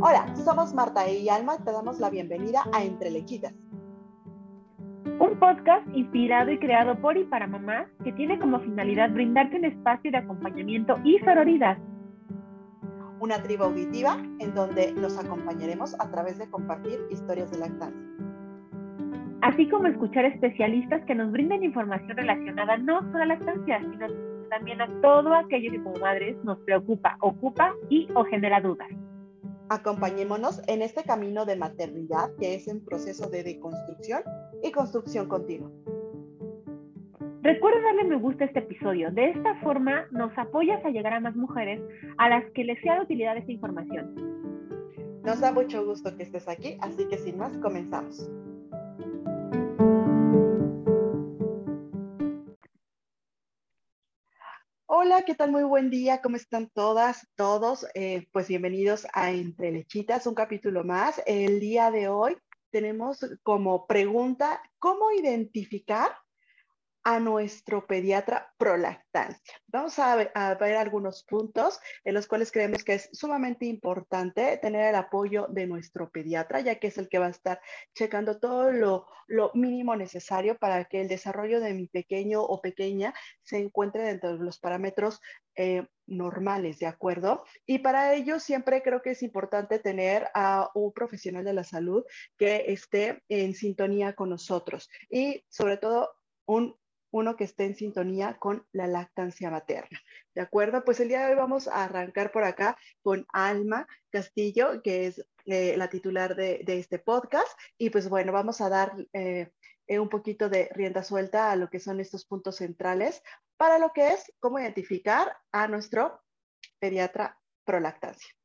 Hola, somos Marta y Alma y te damos la bienvenida a Entre Lechitas. Un podcast inspirado y creado por y para mamás que tiene como finalidad brindarte un espacio de acompañamiento y sororidad. Una tribu auditiva en donde nos acompañaremos a través de compartir historias de lactancia. Así como escuchar especialistas que nos brinden información relacionada no solo a la lactancia, sino también a todo aquello que como madres nos preocupa, ocupa y o genera dudas. Acompañémonos en este camino de maternidad que es en proceso de deconstrucción y construcción continua. Recuerda darle me gusta a este episodio. De esta forma nos apoyas a llegar a más mujeres a las que les sea de utilidad esta información. Nos da mucho gusto que estés aquí, así que sin más, comenzamos. Hola, ¿qué tal? Muy buen día. ¿Cómo están todas, todos? Eh, pues bienvenidos a Entre Lechitas, un capítulo más. El día de hoy tenemos como pregunta, ¿cómo identificar a nuestro pediatra prolactancia. Vamos a ver, algunos puntos en los cuales creemos que es sumamente importante tener el apoyo de nuestro pediatra, ya que es el que va a estar checando todo lo, mínimo necesario para que el desarrollo de mi pequeño o pequeña se encuentre dentro de los parámetros eh, normales, ¿de acuerdo? Y para ello siempre creo que es importante tener a un profesional de la salud que esté en sintonía con nosotros y sobre todo un uno que esté en sintonía con la lactancia materna. ¿De acuerdo? Pues el día de hoy vamos a arrancar por acá con Alma Castillo, que es eh, la titular de, este podcast. Y pues bueno, vamos a dar eh, eh, un poquito de rienda suelta a lo que son estos puntos centrales para lo que es cómo identificar a nuestro pediatra prolactancia.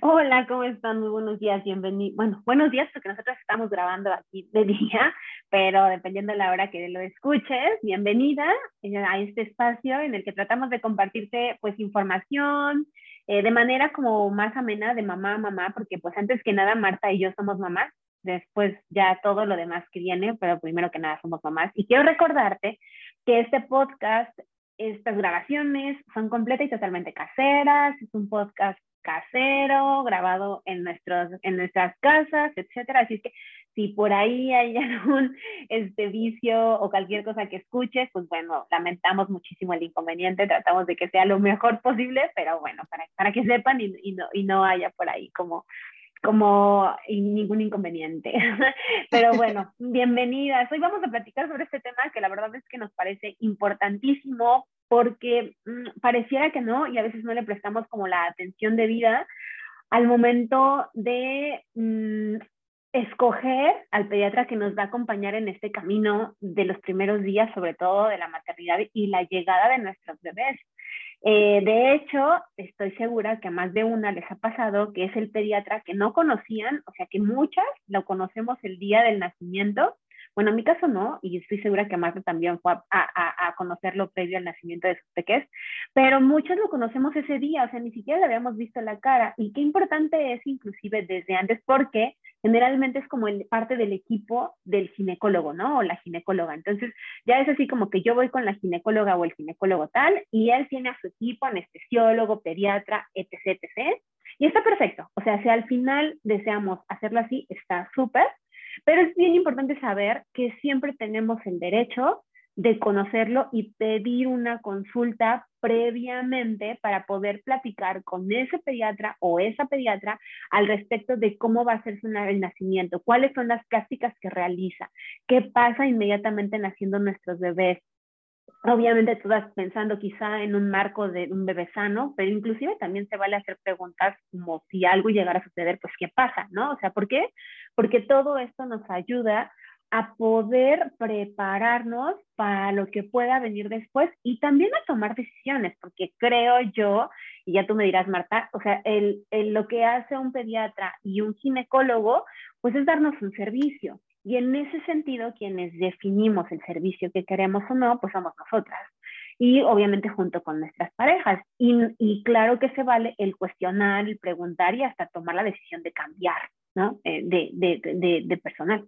Hola, ¿cómo están? Muy buenos días, bienvenidos. Bueno, buenos días porque nosotros estamos grabando aquí de día, pero dependiendo de la hora que lo escuches, bienvenida eh, a este espacio en el que tratamos de compartirte pues información eh, de manera como más amena de mamá a mamá, porque pues antes que nada Marta y yo somos mamás, después ya todo lo demás que viene, pero primero que nada somos mamás. Y quiero recordarte que este podcast estas grabaciones son completas y totalmente caseras, es un podcast casero, grabado en, nuestros, en nuestras casas, etcétera. Así es que si por ahí hay algún este, vicio o cualquier cosa que escuches, pues bueno, lamentamos muchísimo el inconveniente, tratamos de que sea lo mejor posible, pero bueno, para, para que sepan y, y, no, y no haya por ahí como como ningún inconveniente. Pero bueno, bienvenidas. Hoy vamos a platicar sobre este tema que la verdad es que nos parece importantísimo porque mm, pareciera que no y a veces no le prestamos como la atención debida al momento de mm, escoger al pediatra que nos va a acompañar en este camino de los primeros días, sobre todo de la maternidad y la llegada de nuestros bebés. Eh, de hecho, estoy segura que a más de una les ha pasado que es el pediatra que no conocían, o sea que muchas lo conocemos el día del nacimiento bueno, en mi caso no, y estoy segura que Marta también fue a, conocerlo previo al nacimiento de sus peques, pero muchos lo conocemos ese día, o sea, ni siquiera le habíamos visto la cara. Y qué importante es inclusive desde antes, porque generalmente es como el, parte del equipo del ginecólogo, ¿no? O la ginecóloga. Entonces, ya es así como que yo voy con la ginecóloga o el ginecólogo tal, y él tiene a su equipo, anestesiólogo, pediatra, etc., etc. Y está perfecto. O sea, si al final deseamos hacerlo así, está súper. Pero es bien importante saber que siempre tenemos el derecho de conocerlo y pedir una consulta previamente para poder platicar con ese pediatra o esa pediatra al respecto de cómo va a ser el nacimiento, cuáles son las prácticas que realiza, qué pasa inmediatamente naciendo nuestros bebés, Obviamente tú vas pensando quizá en un marco de un bebé sano, pero inclusive también se vale hacer preguntas como si algo llegara a suceder, pues ¿qué pasa? ¿No? O sea, ¿por qué? Porque todo esto nos ayuda a poder prepararnos para lo que pueda venir después y también a tomar decisiones, porque creo yo, y ya tú me dirás, Marta, o sea, el, el, lo que hace un pediatra y un ginecólogo, pues es darnos un servicio. Y en ese sentido, quienes definimos el servicio que queremos o no, pues somos nosotras. Y obviamente junto con nuestras parejas. Y, claro que se vale el cuestionar, el preguntar y hasta tomar la decisión de cambiar, ¿no? Eh, de, de, de personal.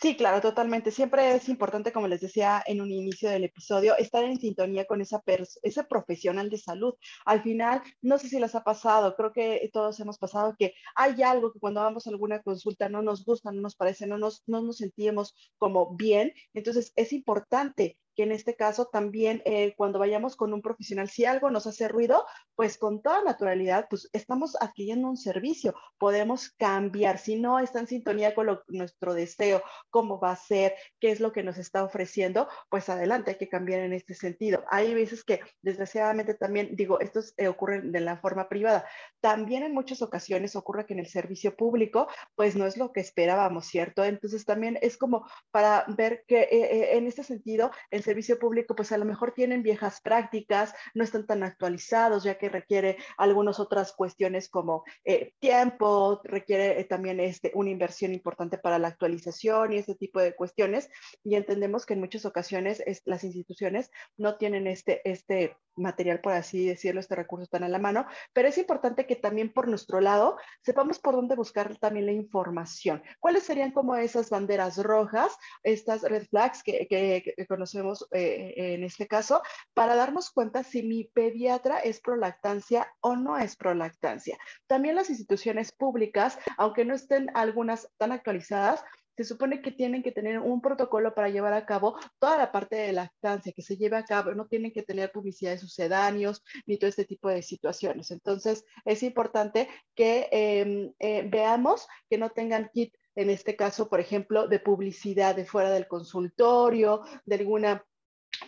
Sí, claro, totalmente. Siempre es importante, como les decía en un inicio del episodio, estar en sintonía con esa ese profesional de salud. Al final, no sé si les ha pasado, creo que todos hemos pasado que hay algo que cuando vamos a alguna consulta no nos gusta, no nos parece, no nos, no nos sentimos como bien. Entonces, es importante que en este caso también eh, cuando vayamos con un profesional, si algo nos hace ruido, pues con toda naturalidad, pues estamos adquiriendo un servicio, podemos cambiar, si no está en sintonía con nuestro deseo, cómo va a ser, qué es lo que nos está ofreciendo, pues adelante, hay que cambiar en este sentido. Hay veces que desgraciadamente también, digo, esto eh, ocurre de la forma privada, también en muchas ocasiones ocurre que en el servicio público, pues no es lo que esperábamos, ¿cierto? Entonces también es como para ver que eh, en este sentido, el servicio público pues a lo mejor tienen viejas prácticas, no están tan actualizados ya que requiere algunas otras cuestiones como eh, tiempo, requiere eh, también este, una inversión importante para la actualización y ese tipo de cuestiones y entendemos que en muchas ocasiones las instituciones no tienen este, este material, por así decirlo, este recurso tan a la mano, pero es importante que también por nuestro lado sepamos por dónde buscar también la información. ¿Cuáles serían como esas banderas rojas, estas red flags que, que conocemos eh, en este caso para darnos cuenta si mi pediatra es prolactancia o no es prolactancia. También las instituciones públicas, aunque no estén algunas tan actualizadas, se supone que tienen que tener un protocolo para llevar a cabo toda la parte de lactancia que se lleve a cabo, no tienen que tener publicidad de sucedáneos ni todo este tipo de situaciones. Entonces, es importante que em, eh, veamos que no tengan kit en este caso, por ejemplo, de publicidad de fuera del consultorio, de alguna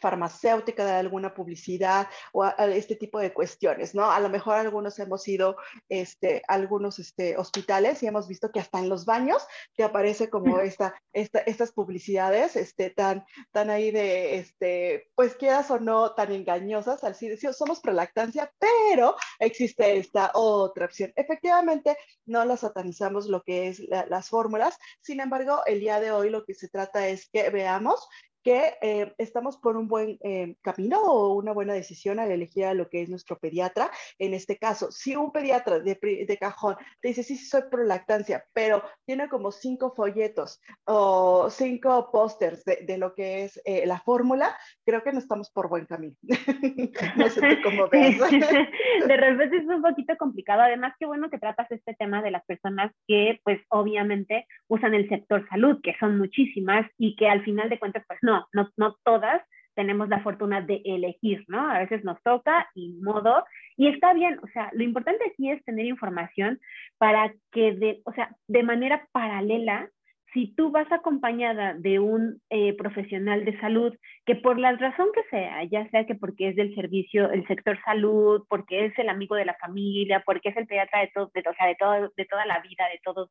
farmacéutica, de alguna publicidad o este tipo de cuestiones, ¿no? A lo mejor algunos hemos ido este, algunos este, hospitales y hemos visto que hasta en los baños te aparece como esta, esta, estas publicidades este, tan, tan ahí de, este, pues quieras o no, tan engañosas, al decir, somos prolactancia, pero existe esta otra opción. Efectivamente, no la satanizamos lo que es las fórmulas, sin embargo, el día de hoy lo que se trata es que veamos que eh, estamos por un buen eh, camino o una buena decisión al elegir a lo que es nuestro pediatra. En este caso, si un pediatra de, de cajón te dice, sí, sí, soy prolactancia, pero tiene como cinco folletos o cinco pósters de, de, lo que es eh, la fórmula, creo que no estamos por buen camino. no sé cómo ves. de repente es un poquito complicado. Además, qué bueno que tratas este tema de las personas que, pues, obviamente usan el sector salud, que son muchísimas y que al final de cuentas, pues, no no, no, todas tenemos la fortuna de elegir, ¿no? A veces nos toca y modo, y está bien, o sea, lo importante aquí es tener información para que, de, o sea, de manera paralela, si tú vas acompañada de un eh, profesional de salud que por la razón que sea, ya sea que porque es del servicio, el sector salud, porque es el amigo de la familia, porque es el pediatra de, todo, de, o sea, de, todo, de toda la vida, de todos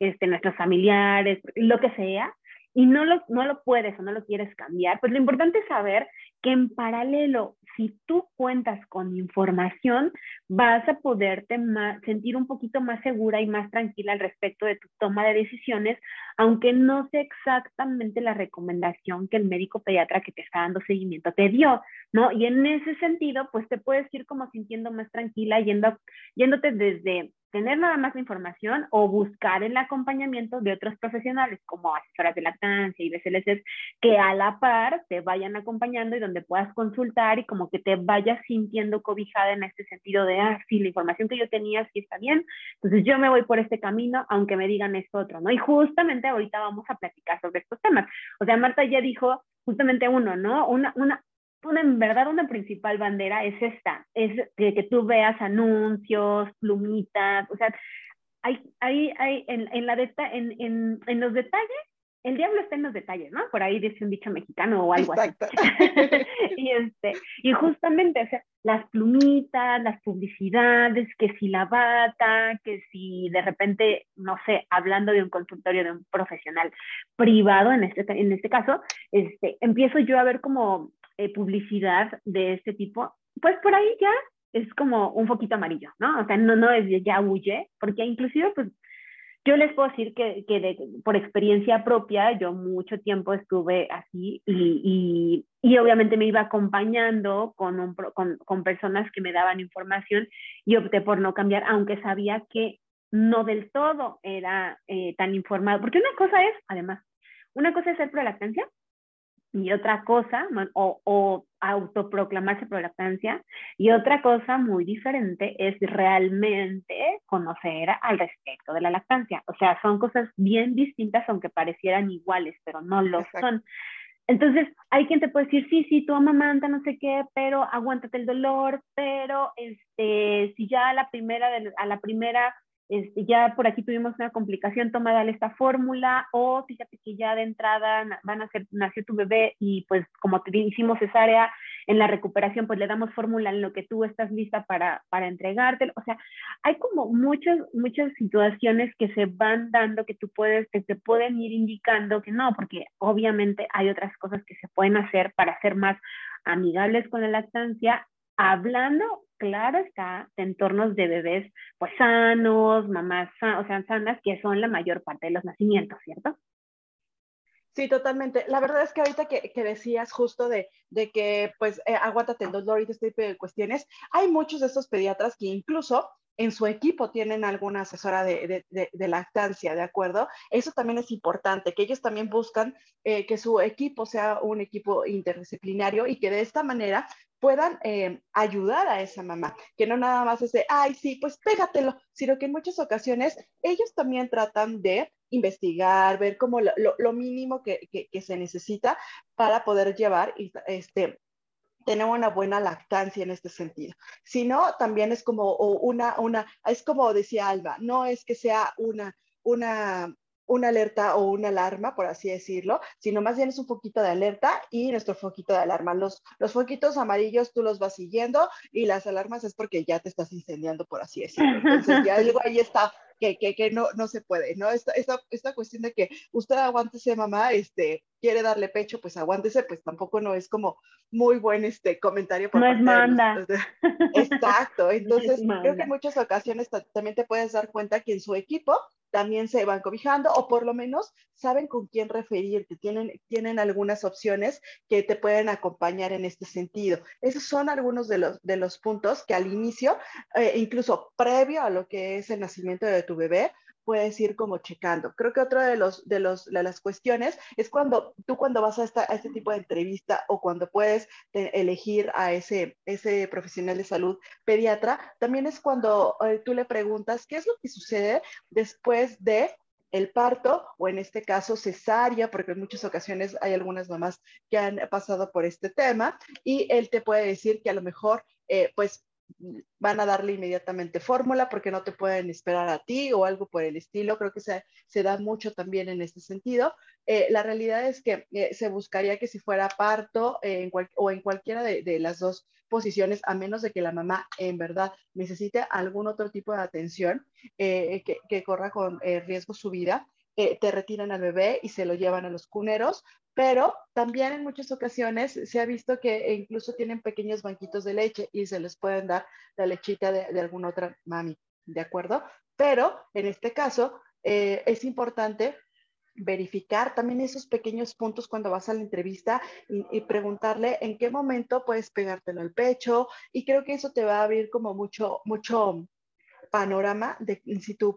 este, nuestros familiares, lo que sea, y no lo, no lo puedes o no lo quieres cambiar, pues lo importante es saber que en paralelo, si tú cuentas con información, vas a poderte sentir un poquito más segura y más tranquila al respecto de tu toma de decisiones, aunque no sé exactamente la recomendación que el médico pediatra que te está dando seguimiento te dio, ¿no? Y en ese sentido, pues te puedes ir como sintiendo más tranquila, yendo, yéndote desde tener nada más la información o buscar el acompañamiento de otros profesionales como asesoras de lactancia y BCLC que a la par te vayan acompañando y donde puedas consultar y como que te vayas sintiendo cobijada en este sentido de, ah, sí, la información que yo tenía sí está bien, entonces yo me voy por este camino aunque me digan esto otro, ¿no? Y justamente ahorita vamos a platicar sobre estos temas. O sea, Marta ya dijo justamente uno, ¿no? Una, una, una, en verdad una principal bandera es esta, es que, que tú veas anuncios, plumitas, o sea, hay, hay, hay en, en, la en, en, en, los detalles, el diablo está en los detalles, ¿no? Por ahí dice un dicho mexicano o algo así. y, este, y justamente, o sea, las plumitas, las publicidades, que si la bata, que si de repente, no sé, hablando de un consultorio de un profesional privado, en este, en este caso, este, empiezo yo a ver como eh, publicidad de este tipo, pues por ahí ya es como un poquito amarillo, ¿no? O sea, no, no es ya huye, porque inclusive, pues, yo les puedo decir que, que por experiencia propia, yo mucho tiempo estuve así y, y, y obviamente me iba acompañando con, un, con, con, personas que me daban información y opté por no cambiar, aunque sabía que no del todo era eh, tan informado, porque una cosa es, además, una cosa es ser prolactancia y otra cosa, o, o autoproclamarse prolactancia, y otra cosa muy diferente es realmente conocer al respecto de la lactancia. O sea, son cosas bien distintas, aunque parecieran iguales, pero no lo son. Entonces, hay quien te puede decir, sí, sí, tú amamanta, no sé qué, pero aguántate el dolor, pero este, si ya a la primera, a la primera este, ya por aquí tuvimos una complicación, toma dale esta fórmula, o fíjate que ya de entrada van a ser, nació tu bebé y pues como te hicimos cesárea en la recuperación, pues le damos fórmula en lo que tú estás lista para, para entregártelo. O sea, hay como muchas, muchas situaciones que se van dando que tú puedes, que te pueden ir indicando que no, porque obviamente hay otras cosas que se pueden hacer para ser más amigables con la lactancia, hablando claro está, de entornos de bebés pues sanos, mamás o sea, sanas, que son la mayor parte de los nacimientos, ¿cierto? Sí, totalmente. La verdad es que ahorita que, decías justo de, de que, pues, eh, aguántate el dolor y este tipo de cuestiones, hay muchos de estos pediatras que incluso en su equipo tienen alguna asesora de, lactancia, ¿de acuerdo? Eso también es importante, que ellos también buscan eh, que su equipo sea un equipo interdisciplinario y que de esta manera puedan eh, ayudar a esa mamá, que no nada más es de, ay, sí, pues pégatelo, sino que en muchas ocasiones ellos también tratan de investigar, ver como lo, mínimo que, se necesita para poder llevar este, tener una buena lactancia en este sentido. Si no, también es como una, una, es como decía Alba, no es que sea una, una una alerta o una alarma, por así decirlo, sino más bien es un poquito de alerta y nuestro foquito de alarma. Los, los foquitos amarillos tú los vas siguiendo y las alarmas es porque ya te estás incendiando, por así decirlo. Entonces ya algo ahí está que, que, que, no, no se puede, ¿no? Esta, esta, esta cuestión de que usted aguántese, mamá, este, quiere darle pecho, pues aguántese, pues tampoco no es como muy buen este comentario. Por no es manda. Exacto, entonces creo que en muchas ocasiones también te puedes dar cuenta que en su equipo también se van cobijando o por lo menos saben con quién referirte, tienen, tienen algunas opciones que te pueden acompañar en este sentido. Esos son algunos de los, de los puntos que al inicio, eh, incluso previo a lo que es el nacimiento de tu bebé, puedes ir como checando. Creo que otra de, los, de, los, de las cuestiones es cuando tú cuando vas a, esta, este tipo de entrevista o cuando puedes elegir a ese, ese profesional de salud pediatra, también es cuando eh, tú le preguntas qué es lo que sucede después de el parto o en este caso cesárea, porque en muchas ocasiones hay algunas mamás que han pasado por este tema y él te puede decir que a lo mejor eh, pues van a darle inmediatamente fórmula porque no te pueden esperar a ti o algo por el estilo. Creo que se, se da mucho también en este sentido. Eh, la realidad es que eh, se buscaría que si fuera parto eh, o en cualquiera de, las dos posiciones, a menos de que la mamá en verdad necesite algún otro tipo de atención que, que, corra con riesgo su vida, te retiran al bebé y se lo llevan a los cuneros pero también en muchas ocasiones se ha visto que incluso tienen pequeños banquitos de leche y se les pueden dar la lechita de, alguna otra mami, ¿de acuerdo? Pero en este caso eh, es importante verificar también esos pequeños puntos cuando vas a la entrevista y, y, preguntarle en qué momento puedes pegártelo al pecho y creo que eso te va a abrir como mucho, mucho panorama de si tu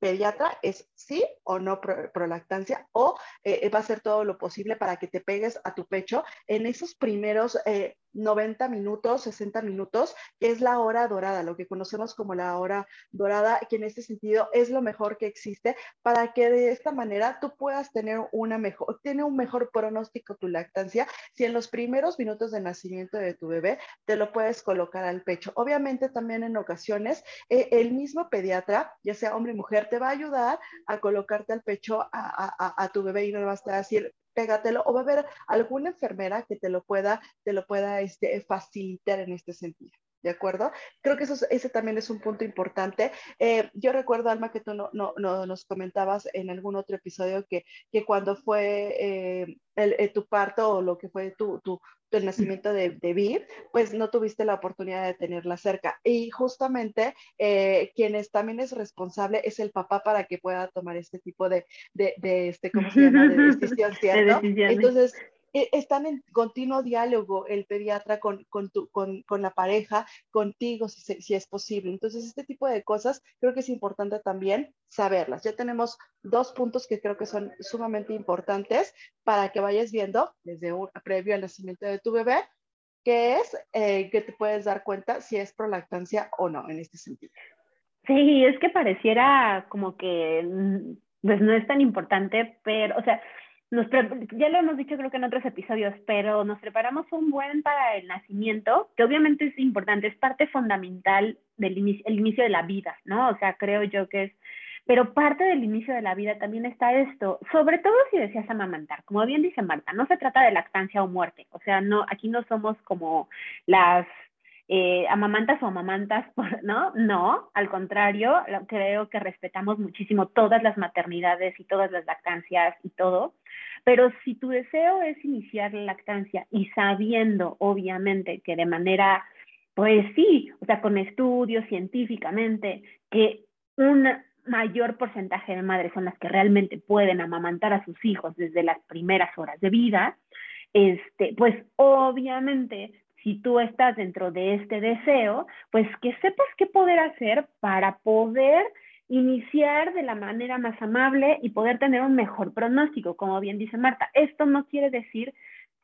pediatra es sí o no prolactancia o eh, va a hacer todo lo posible para que te pegues a tu pecho en esos primeros eh, 90 minutos, 60 minutos, que es la hora dorada, lo que conocemos como la hora dorada, que en este sentido es lo mejor que existe para que de esta manera tú puedas tener una mejor, tiene un mejor pronóstico tu lactancia si en los primeros minutos de nacimiento de tu bebé te lo puedes colocar al pecho. Obviamente también en ocasiones eh, el mismo pediatra, ya sea hombre o mujer, te va a ayudar a colocarte al pecho a, a tu bebé y no vas a decir, pégatelo o va a haber alguna enfermera que te lo pueda, te lo pueda este, facilitar en este sentido. ¿De acuerdo? Creo que eso, ese también es un punto importante. Eh, yo recuerdo, Alma, que tú no, no, nos comentabas en algún otro episodio que, que cuando fue eh, el, eh, tu parto o lo que fue tu, el nacimiento de, de pues no tuviste la oportunidad de tenerla cerca. Y justamente eh, quienes también es responsable es el papá para que pueda tomar este tipo de, de, de este, ¿cómo se llama? De decisión, ¿cierto? Entonces, están en continuo diálogo el pediatra con, con, con, la pareja, contigo, si, si, es posible. Entonces, este tipo de cosas creo que es importante también saberlas. Ya tenemos dos puntos que creo que son sumamente importantes para que vayas viendo desde un previo al nacimiento de tu bebé, que es eh, que te puedes dar cuenta si es prolactancia o no en este sentido. Sí, es que pareciera como que mm, pues no es tan importante, pero, o sea, nos ya lo hemos dicho creo que en otros episodios, pero nos preparamos un buen para el nacimiento, que obviamente es importante, es parte fundamental del inicio, el inicio de la vida, ¿no? O sea, creo yo que es, pero parte del inicio de la vida también está esto, sobre todo si deseas amamantar, como bien dice Marta, no se trata de lactancia o muerte, o sea, no, aquí no somos como las eh, amamantas o amamantas, ¿no? No, al contrario, creo que respetamos muchísimo todas las maternidades y todas las lactancias y todo, pero si tu deseo es iniciar la lactancia y sabiendo, obviamente, que de manera, pues sí, o sea, con estudios científicamente, que un mayor porcentaje de madres son las que realmente pueden amamantar a sus hijos desde las primeras horas de vida, este, pues obviamente si tú estás dentro de este deseo, pues que sepas qué poder hacer para poder iniciar de la manera más amable y poder tener un mejor pronóstico, como bien dice Marta. Esto no quiere decir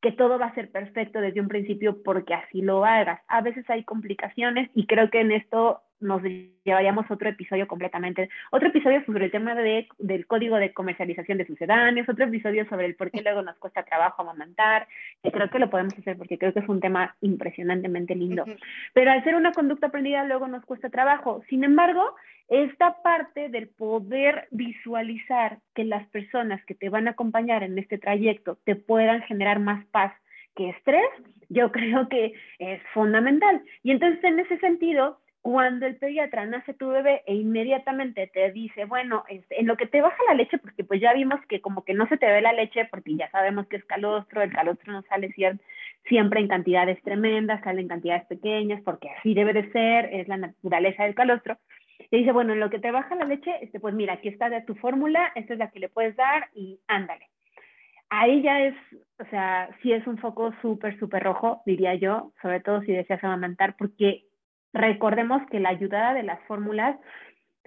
que todo va a ser perfecto desde un principio porque así lo hagas. A veces hay complicaciones y creo que en esto nos llevaríamos otro episodio completamente, otro episodio sobre el tema de, del código de comercialización de sucedáneos, otro episodio sobre el por qué luego nos cuesta trabajo amamantar, que creo que lo podemos hacer porque creo que es un tema impresionantemente lindo. Pero al ser una conducta aprendida luego nos cuesta trabajo. Sin embargo, esta parte del poder visualizar que las personas que te van a acompañar en este trayecto te puedan generar más paz que estrés, yo creo que es fundamental. Y entonces en ese sentido, cuando el pediatra nace tu bebé e inmediatamente te dice, bueno, este, en lo que te baja la leche, porque pues ya vimos que como que no se te ve la leche, porque ya sabemos que es calostro, el calostro no sale siempre en cantidades tremendas, sale en cantidades pequeñas, porque así debe de ser, es la naturaleza del calostro. Te dice, bueno, en lo que te baja la leche, este, pues mira, aquí está tu fórmula, esta es la que le puedes dar y ándale. Ahí ya es, o sea, sí es un foco súper, súper rojo, diría yo, sobre todo si deseas amamantar, porque Recordemos que la ayudada de las fórmulas,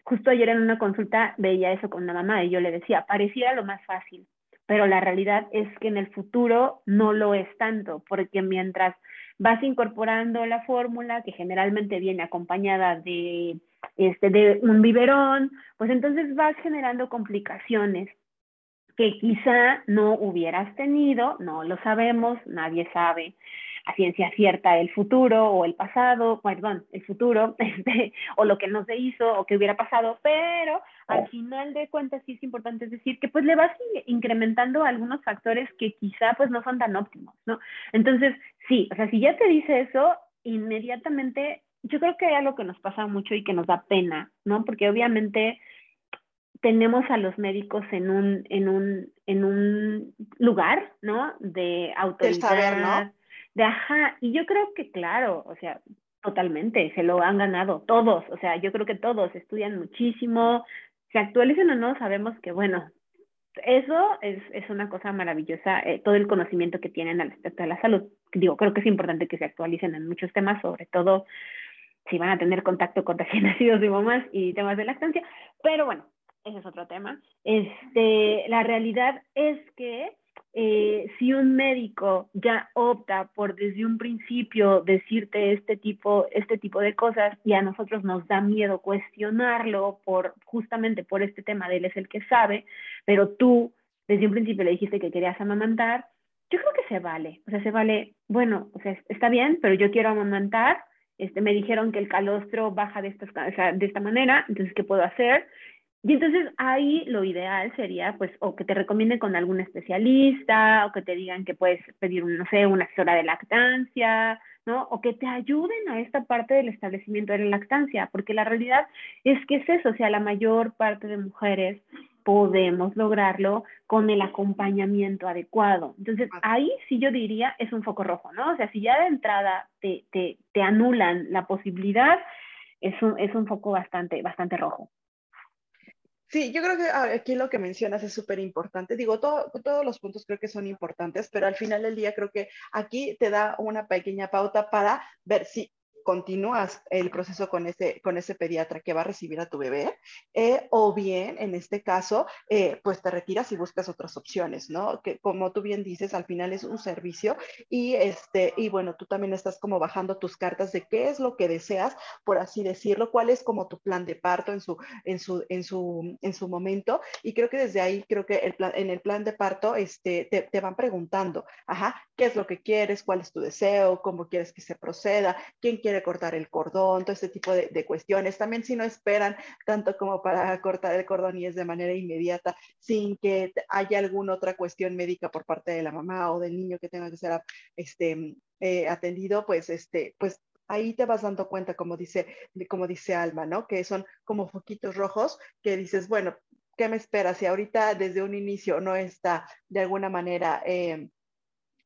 justo ayer en una consulta veía eso con una mamá y yo le decía, pareciera lo más fácil, pero la realidad es que en el futuro no lo es tanto, porque mientras vas incorporando la fórmula, que generalmente viene acompañada de, este, de un biberón, pues entonces vas generando complicaciones que quizá no hubieras tenido, no lo sabemos, nadie sabe a ciencia cierta el futuro o el pasado, perdón, el futuro, este, o lo que no se hizo o que hubiera pasado, pero al final de cuentas sí es importante decir que pues le vas incrementando algunos factores que quizá pues no son tan óptimos, ¿no? Entonces, sí, o sea, si ya te dice eso, inmediatamente, yo creo que hay algo que nos pasa mucho y que nos da pena, ¿no? Porque obviamente tenemos a los médicos en un, en un, en un lugar, ¿no? De autoridad, ¿no? De ajá, y yo creo que claro, o sea, totalmente, se lo han ganado todos, o sea, yo creo que todos estudian muchísimo, se actualizan o no, sabemos que bueno, eso es, es una cosa maravillosa, eh, todo el conocimiento que tienen al respecto de la salud. Digo, creo que es importante que se actualicen en muchos temas, sobre todo si van a tener contacto con recién nacidos y mamás y temas de lactancia, pero bueno, ese es otro tema. Este, la realidad es que eh, si un médico ya opta por desde un principio decirte este tipo, este tipo de cosas y a nosotros nos da miedo cuestionarlo por justamente por este tema de él es el que sabe, pero tú desde un principio le dijiste que querías amamantar, yo creo que se vale, o sea, se vale, bueno, o sea, está bien, pero yo quiero amamantar, este, me dijeron que el calostro baja de, estas, de esta manera, entonces, ¿qué puedo hacer? Y entonces ahí lo ideal sería, pues, o que te recomienden con algún especialista, o que te digan que puedes pedir, no sé, una asesora de lactancia, ¿no? O que te ayuden a esta parte del establecimiento de la lactancia, porque la realidad es que es eso, o sea, la mayor parte de mujeres podemos lograrlo con el acompañamiento adecuado. Entonces, ahí sí yo diría es un foco rojo, ¿no? O sea, si ya de entrada te, te, te anulan la posibilidad, es un, es un foco bastante, bastante rojo. Sí, yo creo que ah, aquí lo que mencionas es súper importante. Digo, todo, todos los puntos creo que son importantes, pero al final del día creo que aquí te da una pequeña pauta para ver si continúas el proceso con ese, con ese pediatra que va a recibir a tu bebé, eh, o bien, en este caso, eh, pues te retiras y buscas otras opciones, ¿no? Que como tú bien dices, al final es un servicio y, este, y bueno, tú también estás como bajando tus cartas de qué es lo que deseas, por así decirlo, cuál es como tu plan de parto en su, en su, en su, en su momento. Y creo que desde ahí, creo que el plan, en el plan de parto, este, te, te van preguntando, ajá, ¿qué es lo que quieres? ¿Cuál es tu deseo? ¿Cómo quieres que se proceda? ¿Quién quiere cortar el cordón, todo este tipo de, cuestiones. También si no esperan tanto como para cortar el cordón y es de manera inmediata, sin que haya alguna otra cuestión médica por parte de la mamá o del niño que tenga que ser este, eh, atendido, pues, este, pues ahí te vas dando cuenta, como dice, como dice Alma, ¿no? Que son como foquitos rojos que dices, bueno, ¿qué me espera? Si ahorita desde un inicio no está de alguna manera... Eh,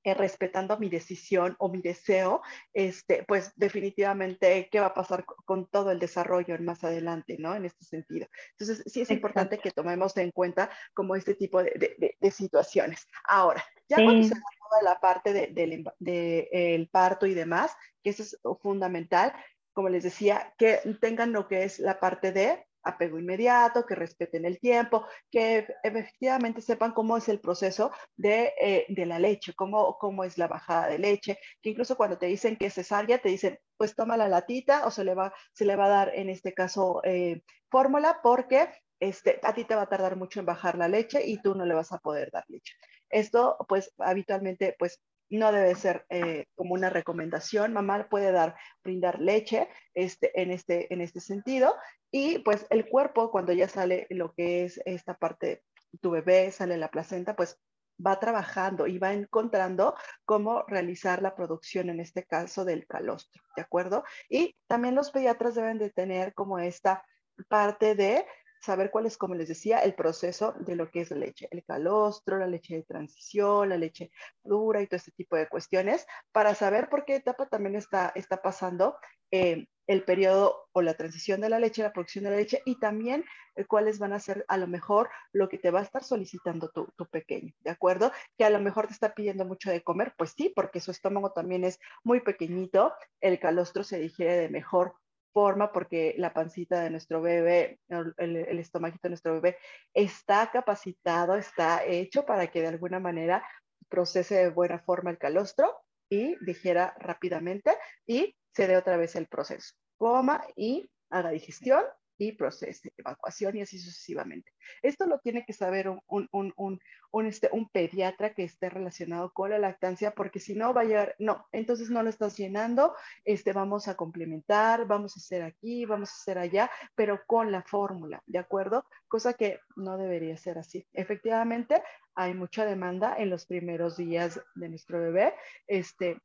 eh, respetando mi decisión o mi deseo, este, pues definitivamente qué va a pasar con todo el desarrollo más adelante, ¿no? En este sentido. Entonces, sí es importante que tomemos en cuenta como este tipo de, situaciones. Ahora, ya cuando se toda la parte del de, parto y demás, que eso es fundamental, como les decía, que tengan lo que es la parte de apego inmediato, que respeten el tiempo, que efectivamente sepan cómo es el proceso de, eh, de, la leche, cómo, cómo es la bajada de leche, que incluso cuando te dicen que es cesárea, te dicen, pues toma la latita o se le va, se le va a dar en este caso eh, fórmula porque este, a ti te va a tardar mucho en bajar la leche y tú no le vas a poder dar leche. Esto, pues, habitualmente, pues, no debe ser eh, como una recomendación. Mamá puede dar, brindar leche este, en, este, en este sentido. Y pues el cuerpo, cuando ya sale lo que es esta parte, tu bebé, sale la placenta, pues va trabajando y va encontrando cómo realizar la producción, en este caso del calostro, ¿de acuerdo? Y también los pediatras deben de tener como esta parte de saber cuál es, como les decía, el proceso de lo que es leche, el calostro, la leche de transición, la leche dura y todo este tipo de cuestiones, para saber por qué etapa también está, está pasando eh, el periodo o la transición de la leche, la producción de la leche y también eh, cuáles van a ser a lo mejor lo que te va a estar solicitando tu, tu, pequeño, ¿de acuerdo? Que a lo mejor te está pidiendo mucho de comer, pues sí, porque su estómago también es muy pequeñito, el calostro se digiere de mejor forma porque la pancita de nuestro bebé, el, el de nuestro bebé está capacitado, está hecho para que de alguna manera procese de buena forma el calostro y digiera rápidamente y se dé otra vez el proceso. Coma y haga digestión y proceso, evacuación y así sucesivamente. Esto lo tiene que saber un, un, un, un, este, un pediatra que esté relacionado con la lactancia, porque si no va a llegar, no, entonces no lo estás llenando, este, vamos a complementar, vamos a hacer aquí, vamos a hacer allá, pero con la fórmula, ¿de acuerdo? Cosa que no debería ser así. Efectivamente, hay mucha demanda en los primeros días de nuestro bebé, este,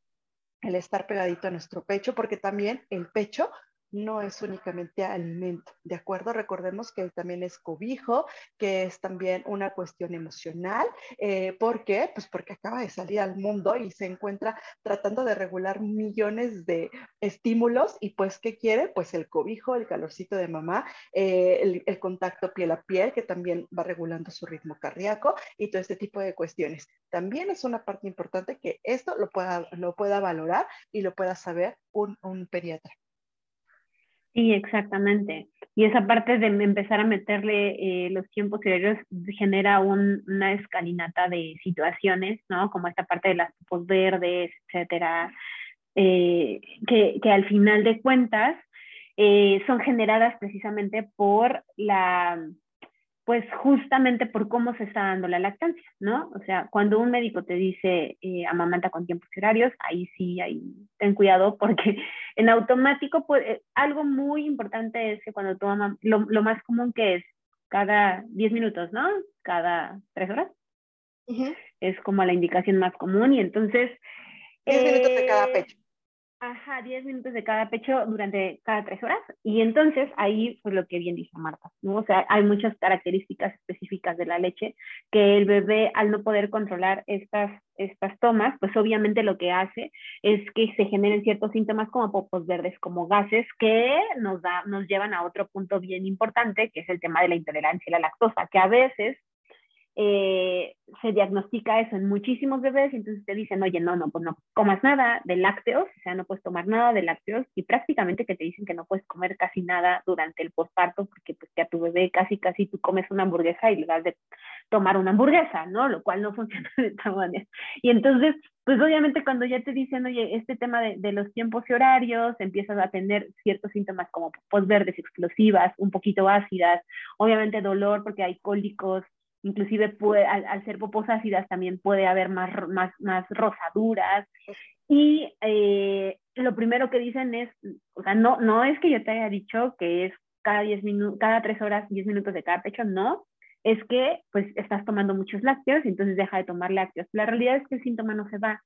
el estar pegadito a nuestro pecho, porque también el pecho no es únicamente alimento, ¿de acuerdo? Recordemos que también es cobijo, que es también una cuestión emocional. Eh, ¿Por qué? Pues porque acaba de salir al mundo y se encuentra tratando de regular millones de estímulos y pues, ¿qué quiere? Pues el cobijo, el calorcito de mamá, eh, el, contacto piel a piel, que también va regulando su ritmo cardíaco y todo este tipo de cuestiones. También es una parte importante que esto lo pueda, lo pueda valorar y lo pueda saber un pediatra. Sí, exactamente. Y esa parte de empezar a meterle eh, los tiempos serios genera una escalinata de situaciones, ¿no? Como esta parte de las topos verdes, etcétera, eh, que, que, al final de cuentas eh, son generadas precisamente por la pues justamente por cómo se está dando la lactancia, ¿no? O sea, cuando un médico te dice eh, amamanta con tiempos horarios, ahí sí, ahí ten cuidado porque en automático, pues, eh, algo muy importante es que cuando tú amas, lo, más común que es cada 10 minutos, ¿no? Cada 3 horas. Es como la indicación más común y entonces... 10 minutos de cada eh, pecho. Ajá, 10 minutos de cada pecho durante cada tres horas. Y entonces ahí, pues lo que bien dice Marta, ¿no? O sea, hay muchas características específicas de la leche que el bebé, al no poder controlar estas, estas tomas, pues obviamente lo que hace es que se generen ciertos síntomas como popos verdes, como gases, que nos, da, nos llevan a otro punto bien importante, que es el tema de la intolerancia a la lactosa, que a veces eh, se diagnostica eso en muchísimos bebés y entonces te dicen, oye, no, no, pues no comas nada de lácteos, o sea, no puedes tomar nada de lácteos y prácticamente que te dicen que no puedes comer casi nada durante el posparto porque pues que a tu bebé casi, casi tú comes una hamburguesa y le das de tomar una hamburguesa, ¿no? Lo cual no funciona de esta manera. Y entonces, pues obviamente cuando ya te dicen, oye, este tema de, de los tiempos y horarios, empiezas a tener ciertos síntomas como posverdes explosivas, un poquito ácidas, obviamente dolor porque hay cólicos, inclusive puede, al, ser popos ácidas también puede haber más, más, más rosaduras. Y eh, lo primero que dicen es, o sea, no, no es que yo te haya dicho que es cada 10 minutos, cada 3 horas, 10 minutos de cada pecho, no, es que pues estás tomando muchos lácteos y entonces deja de tomar lácteos. La realidad es que el síntoma no se va.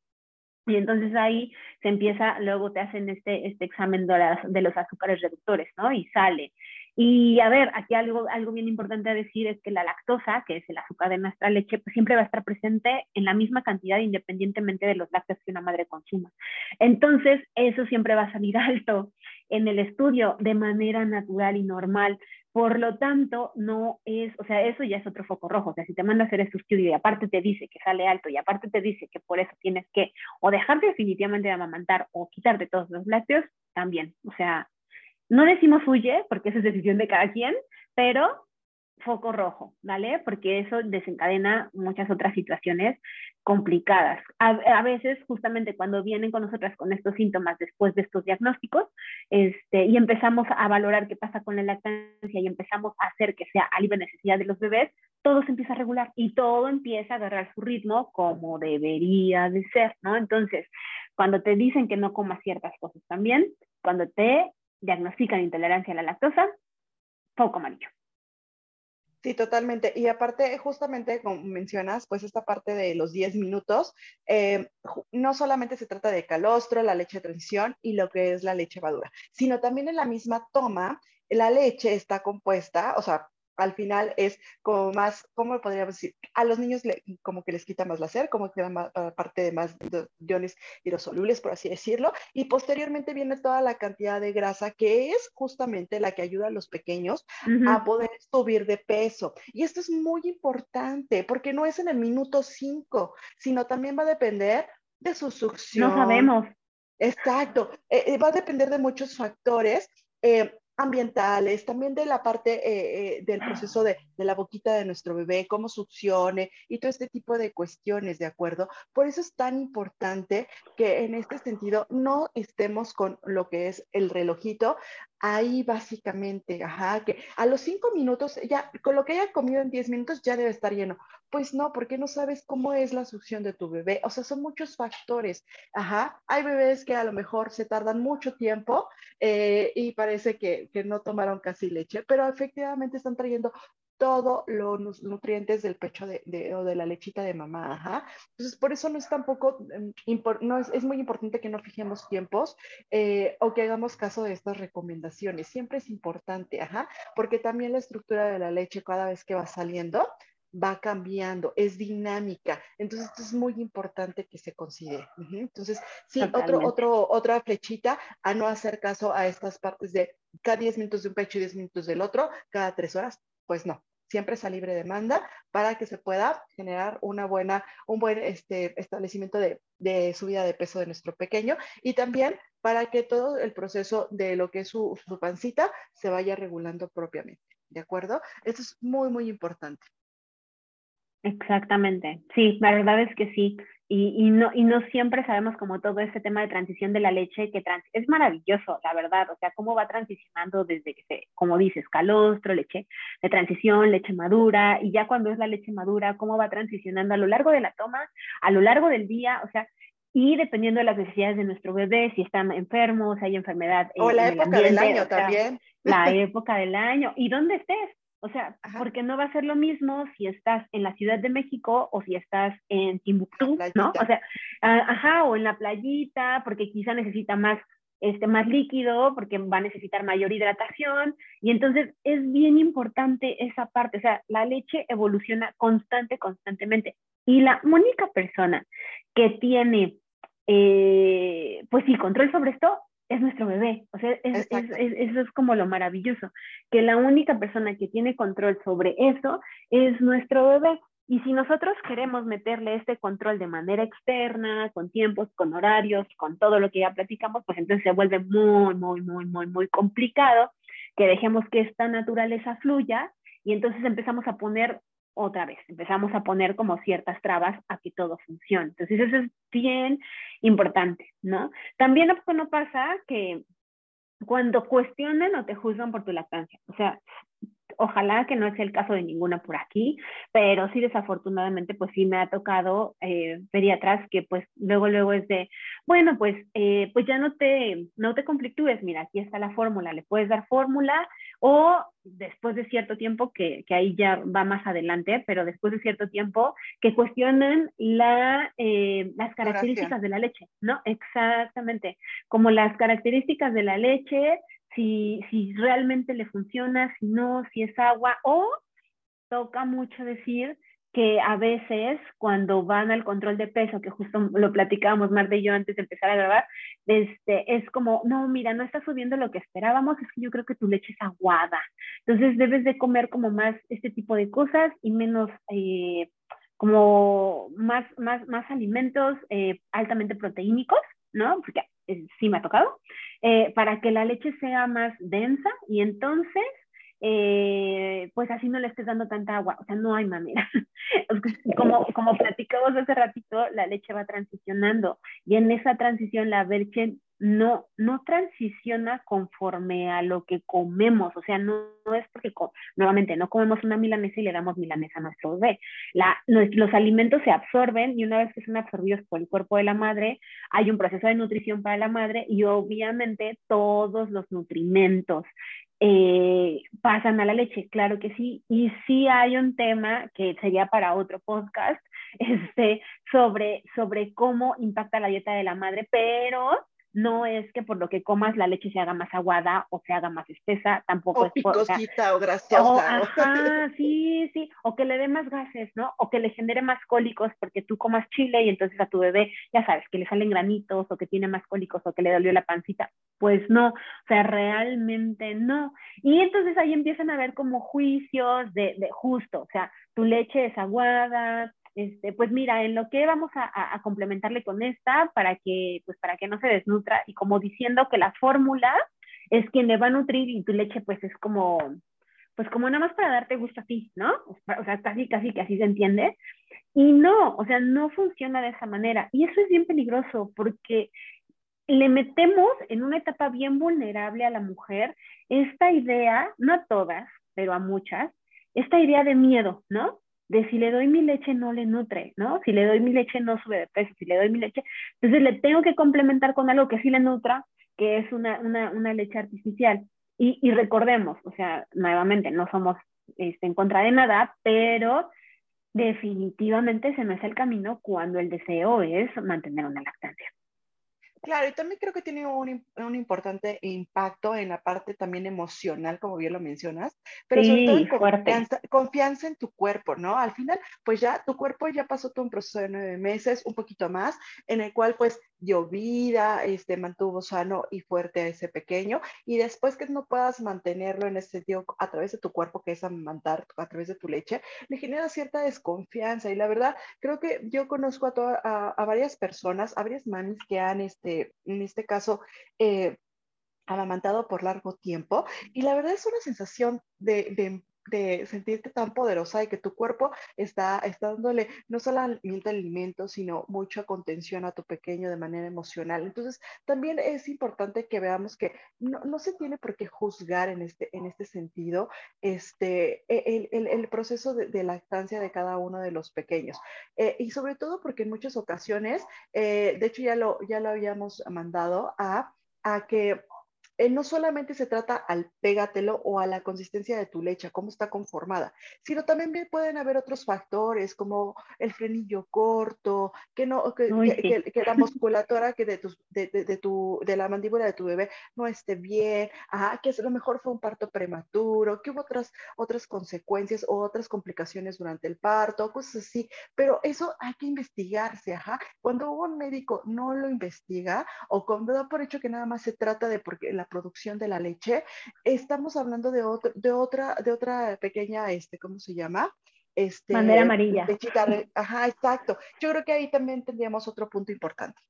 Y entonces ahí se empieza, luego te hacen este, este examen de, de los azúcares reductores, ¿no? Y sale. Y a ver, aquí algo, algo bien importante a decir es que la lactosa, que es el azúcar de nuestra leche, pues siempre va a estar presente en la misma cantidad independientemente de los lácteos que una madre consuma. Entonces, eso siempre va a salir alto en el estudio de manera natural y normal. Por lo tanto, no es, o sea, eso ya es otro foco rojo. O sea, si te manda a hacer este estudio y aparte te dice que sale alto y aparte te dice que por eso tienes que o dejar definitivamente de amamantar o quitarte todos los lácteos, también. O sea, no decimos huye, porque esa es decisión de cada quien, pero foco rojo, ¿vale? Porque eso desencadena muchas otras situaciones complicadas. A, veces, justamente cuando vienen con nosotras con estos síntomas después de estos diagnósticos, este, y empezamos a valorar qué pasa con la lactancia y empezamos a hacer que sea de necesidad de los bebés, todo se empieza a regular y todo empieza a agarrar su ritmo como debería de ser, ¿no? Entonces, cuando te dicen que no comas ciertas cosas también, cuando te diagnostican intolerancia a la lactosa, poco amarillo. Sí, totalmente. Y aparte, justamente como mencionas, pues esta parte de los 10 minutos, eh, no solamente se trata de calostro, la leche de transición y lo que es la leche madura, sino también en la misma toma, la leche está compuesta, o sea, al final es como más, ¿cómo podríamos decir? A los niños como que les quita más la ser, como que da ah, parte de más iones hidrosolubles, por así decirlo, y posteriormente viene toda la cantidad de grasa que es justamente la que ayuda a los pequeños a poder subir de peso. Y esto es muy importante porque no es en el minuto 5, sino también va a depender de su succión. No sabemos. Exacto, eh, eh, va a depender de muchos factores. Eh, ambientales, también de la parte eh, eh, del proceso de, de, la boquita de nuestro bebé, cómo succione y todo este tipo de cuestiones, ¿de acuerdo? Por eso es tan importante que en este sentido no estemos con lo que es el relojito ahí básicamente, ajá, que a los cinco minutos, ya con lo que haya comido en diez minutos ya debe estar lleno. Pues no, porque no sabes cómo es la succión de tu bebé. O sea, son muchos factores. Ajá, hay bebés que a lo mejor se tardan mucho tiempo eh, y parece que, que no tomaron casi leche, pero efectivamente están trayendo todos los nutrientes del pecho de, o de la lechita de mamá. Ajá. Entonces, por eso no es tampoco, em, no es, es muy importante que no fijemos tiempos eh, o que hagamos caso de estas recomendaciones. Siempre es importante, ajá, porque también la estructura de la leche cada vez que va saliendo va cambiando, es dinámica. Entonces, esto es muy importante que se considere. Entonces, sí, otro, otro, otra flechita a no hacer caso a estas partes de cada 10 minutos de un pecho y 10 minutos del otro, cada 3 horas, pues no, siempre es a libre demanda para que se pueda generar una buena, un buen este, establecimiento de, de, subida de peso de nuestro pequeño y también para que todo el proceso de lo que es su, su pancita se vaya regulando propiamente. ¿De acuerdo? Esto es muy, muy importante. Exactamente, sí, la verdad es que sí. Y, y, no, y no siempre sabemos como todo este tema de transición de la leche, que es maravilloso, la verdad, o sea, cómo va transicionando desde que se, como dices, calostro, leche de transición, leche madura, y ya cuando es la leche madura, cómo va transicionando a lo largo de la toma, a lo largo del día, o sea, y dependiendo de las necesidades de nuestro bebé, si está enfermo, si hay enfermedad. O la época del año también. La época del año, y dónde estés, O sea, porque no va a ser lo mismo si estás en la Ciudad de México o si estás en Timbuktu, ¿no? O sea, ajá, o en la playita, porque quizá necesita más este, más líquido porque va a necesitar mayor hidratación. Y entonces es bien importante esa parte, o sea, la leche evoluciona constante, constantemente. Y la única persona que tiene, eh, pues sí, control sobre esto es nuestro bebé, o sea, eso es como lo maravilloso, que la única persona que tiene control sobre eso es nuestro bebé. Y si nosotros queremos meterle este control de manera externa, con tiempos, con horarios, con todo lo que ya platicamos, pues entonces se vuelve muy, muy, muy, muy, muy complicado que dejemos que esta naturaleza fluya y entonces empezamos a poner otra vez, empezamos a poner como ciertas trabas a que todo funcione. Entonces eso es bien importante, ¿no? También no pasa que cuando cuestionan o te juzgan por tu lactancia, o sea, Ojalá que no es el caso de ninguna por aquí, pero sí desafortunadamente pues sí me ha tocado eh, pediatras que pues luego luego es de, bueno pues eh, pues ya no te, no te conflictúes, mira aquí está la fórmula, le puedes dar fórmula o después de cierto tiempo, que, que, ahí ya va más adelante, pero después de cierto tiempo, que cuestionan la, eh, las características de la leche, ¿no? Exactamente, como las características de la leche, si, si realmente le funciona, si no, si es agua, o toca mucho decir que a veces cuando van al control de peso, que justo lo platicábamos Marta y yo antes de empezar a grabar, este, es como, no, mira, no está subiendo lo que esperábamos, es que yo creo que tu leche es aguada. Entonces debes de comer como más este tipo de cosas y menos, eh, como más, más, más alimentos eh, altamente proteínicos, ¿no? Porque eh, sí me ha tocado, eh, para que la leche sea más densa y entonces, eh, pues así no le estés dando tanta agua, o sea, no hay manera. como, como platicamos hace ratito, la leche va transicionando y en esa transición la leche no, no transiciona conforme a lo que comemos, o sea, no, es porque, nuevamente, no comemos una milanesa y le damos milanesa a nuestro bebé. Los, alimentos se absorben y una vez que son absorbidos por el cuerpo de la madre, hay un proceso de nutrición para la madre y obviamente todos los nutrimentos eh, pasan a la leche, claro que sí, y sí hay un tema que sería para otro podcast, este, sobre, sobre cómo impacta la dieta de la madre, pero no es que por lo que comas la leche se haga más aguada o se haga más espesa, tampoco es por, o, graciosa. ajá, sí, sí, o que le dé más gases, ¿no? O que le genere más cólicos porque tú comas chile y entonces a tu bebé, ya sabes, que le salen granitos o que tiene más cólicos o que le dolió la pancita. Pues no, o sea, realmente no. Y entonces ahí empiezan a ver como juicios de, de justo, o sea, tu leche es aguada, este, pues mira, en lo que vamos a, complementarle con esta para que, pues para que no se desnutra y como diciendo que la fórmula es quien le va a nutrir y tu leche pues es como, pues como nada más para darte gusto a ti, ¿no? O sea, casi, casi que así se entiende. Y no, o sea, no funciona de esa manera. Y eso es bien peligroso porque le metemos en una etapa bien vulnerable a la mujer esta idea, no a todas, pero a muchas, esta idea de miedo, ¿no? De si le doy mi leche no le nutre, ¿no? Si le doy mi leche no sube de peso, si le doy mi leche, entonces le tengo que complementar con algo que sí le nutra, que es una, una, una leche artificial. Y, y, recordemos, o sea, nuevamente, no somos este, en contra de nada, pero definitivamente se me hace el camino cuando el deseo es mantener una lactancia. Claro, y también creo que tiene un, un, importante impacto en la parte también emocional, como bien lo mencionas, pero sobre todo en confianza, confianza, en tu cuerpo, ¿no? Al final, pues ya tu cuerpo ya pasó todo un proceso de nueve meses, un poquito más, en el cual pues dio este, mantuvo sano y fuerte a ese pequeño, y después que no puedas mantenerlo en ese sentido a través de tu cuerpo, que es amamantar a través de tu leche, le genera cierta desconfianza, y la verdad, creo que yo conozco a, a, a varias personas, a varias mamis que han, este, en este caso, eh, amamantado por largo tiempo. Y la verdad es una sensación de, sentirte tan poderosa y que tu cuerpo está, está dándole no solamente alimento, sino mucha contención a tu pequeño de manera emocional. Entonces, también es importante que veamos que no, se tiene por qué juzgar en este, en este sentido este, e, el, proceso de, lactancia de cada uno de los pequeños. Eh, y sobre todo porque en muchas ocasiones, eh, de hecho ya lo, ya lo habíamos mandado a, a que eh, no solamente se trata al pégatelo o a la consistencia de tu leche, cómo está conformada, sino también pueden haber otros factores como el frenillo corto, que, no, que, que, la musculatura que de, tu, de, de, tu, de la mandíbula de tu bebé no esté bien, ajá, que a lo mejor fue un parto prematuro, que hubo otras, otras consecuencias o otras complicaciones durante el parto, cosas así, pero eso hay que investigarse, ajá. Cuando un médico no lo investiga o cuando da por hecho que nada más se trata de porque la producción de la leche, estamos hablando de, otro, de, otra, de otra pequeña, este, ¿cómo se llama? Este, Bandera amarilla. ajá, exacto. Yo creo que ahí también tendríamos otro punto importante.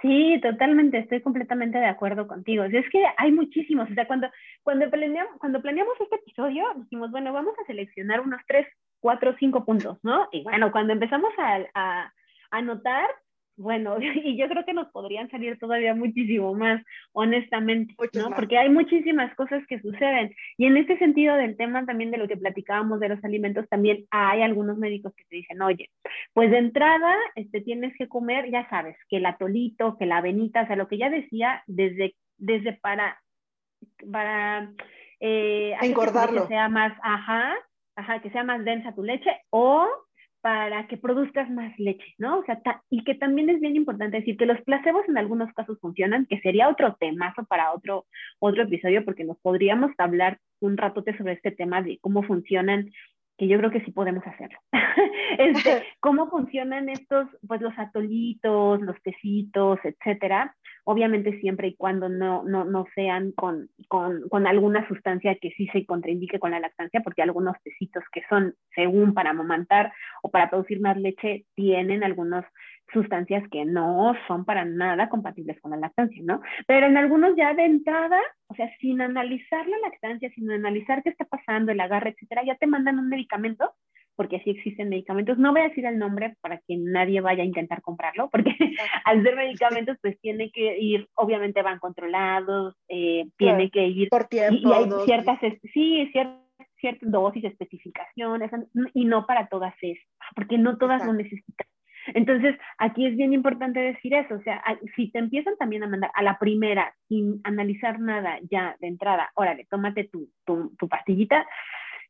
Sí, totalmente, estoy completamente de acuerdo contigo. Es que hay muchísimos, o sea, cuando, cuando, planeamos, cuando planeamos este episodio, dijimos, bueno, vamos a seleccionar unos tres, cuatro, cinco puntos, ¿no? Y bueno, cuando empezamos a, a anotar, bueno, y yo creo que nos podrían salir todavía muchísimo más, honestamente, ¿no? Porque hay muchísimas cosas que suceden. Y en este sentido del tema también de lo que platicábamos de los alimentos, también hay algunos médicos que te dicen, oye, pues de entrada este, tienes que comer, ya sabes, que el atolito, que la avenita, o sea, lo que ya decía, desde, desde para, para eh. Que sea más, ajá, ajá, que sea más densa tu leche, o para que produzcas más leche, ¿no? O sea, y que también es bien importante decir que los placebos en algunos casos funcionan, que sería otro temazo para otro, otro episodio, porque nos podríamos hablar un ratote sobre este tema de cómo funcionan que yo creo que sí podemos hacerlo. este, cómo funcionan estos, pues los atolitos, los tecitos, etcétera, obviamente siempre y cuando no, no, no sean con, con, con, alguna sustancia que sí se contraindique con la lactancia, porque algunos tecitos que son según para amamantar o para producir más leche tienen algunas sustancias que no son para nada compatibles con la lactancia, ¿no? Pero en algunos ya de entrada, o sea, sin analizar la lactancia, sin analizar qué está pasando, el agarre, etcétera, ya te mandan un medicamento porque sí existen medicamentos. No voy a decir el nombre para que nadie vaya a intentar comprarlo, porque al ser medicamentos, pues tiene que ir, obviamente van controlados, eh, tiene que ir... Por tiempo. Y, hay ciertas, sí, ciertas, ciertas dosis, especificaciones, y no para todas es, porque no todas lo necesitan. Entonces, aquí es bien importante decir eso, o sea, si te empiezan también a mandar a la primera, sin analizar nada ya de entrada, órale, tómate tu, tu, tu pastillita,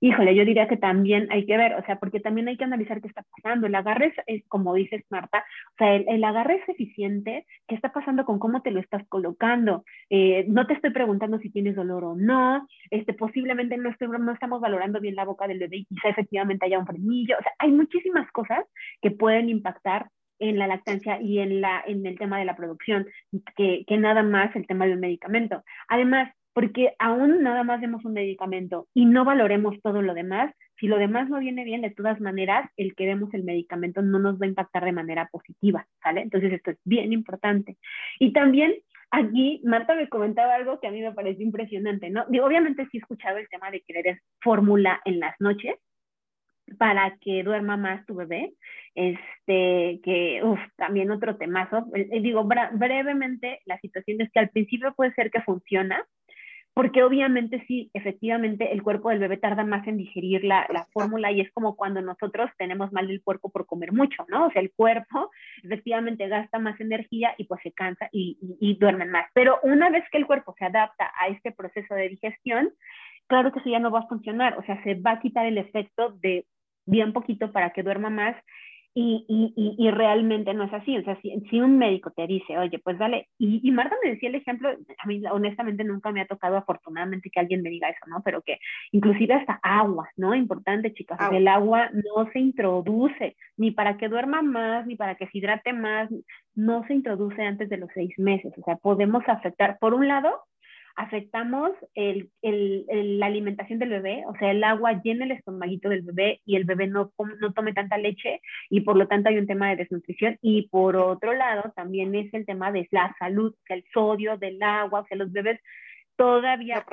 híjole, yo diría que también hay que ver, o sea, porque también hay que analizar qué está pasando. El agarre es, como dices, Marta, o sea, el, agarre es eficiente, ¿qué está pasando con cómo te lo estás colocando? Eh, no te estoy preguntando si tienes dolor o no, este, posiblemente no, estoy, no estamos valorando bien la boca del bebé y quizá efectivamente haya un frenillo, o sea, hay muchísimas cosas que pueden impactar en la lactancia y en, la, en el tema de la producción, que, que nada más el tema del medicamento. Además, porque aún nada más demos un medicamento y no valoremos todo lo demás, si lo demás no viene bien, de todas maneras, el que demos el medicamento no nos va a impactar de manera positiva, ¿sale? Entonces esto es bien importante. Y también aquí Marta me comentaba algo que a mí me pareció impresionante, ¿no? Digo, obviamente sí he escuchado el tema de querer fórmula en las noches para que duerma más tu bebé, este, que, uff, también otro temazo. Eh, eh, digo, brevemente, la situación es que al principio puede ser que funciona, porque obviamente sí, efectivamente el cuerpo del bebé tarda más en digerir la, la, fórmula y es como cuando nosotros tenemos mal del cuerpo por comer mucho, ¿no? O sea, el cuerpo efectivamente gasta más energía y pues se cansa y, y, y duermen más. Pero una vez que el cuerpo se adapta a este proceso de digestión, claro que eso ya no va a funcionar, o sea, se va a quitar el efecto de bien poquito para que duerma más y, y, y, realmente no es así. O sea, si, si, un médico te dice, oye, pues dale, y, y, Marta me decía el ejemplo, a mí honestamente nunca me ha tocado afortunadamente que alguien me diga eso, ¿no? Pero que inclusive hasta agua, ¿no? Importante, chicas, el agua no se introduce ni para que duerma más, ni para que se hidrate más, no se introduce antes de los seis meses. O sea, podemos afectar, por un lado, afectamos el, el, la alimentación del bebé, o sea, el agua llena el estomaguito del bebé y el bebé no, no tome tanta leche y por lo tanto hay un tema de desnutrición. Y por otro lado, también es el tema de la salud, el sodio del agua, o sea, los bebés todavía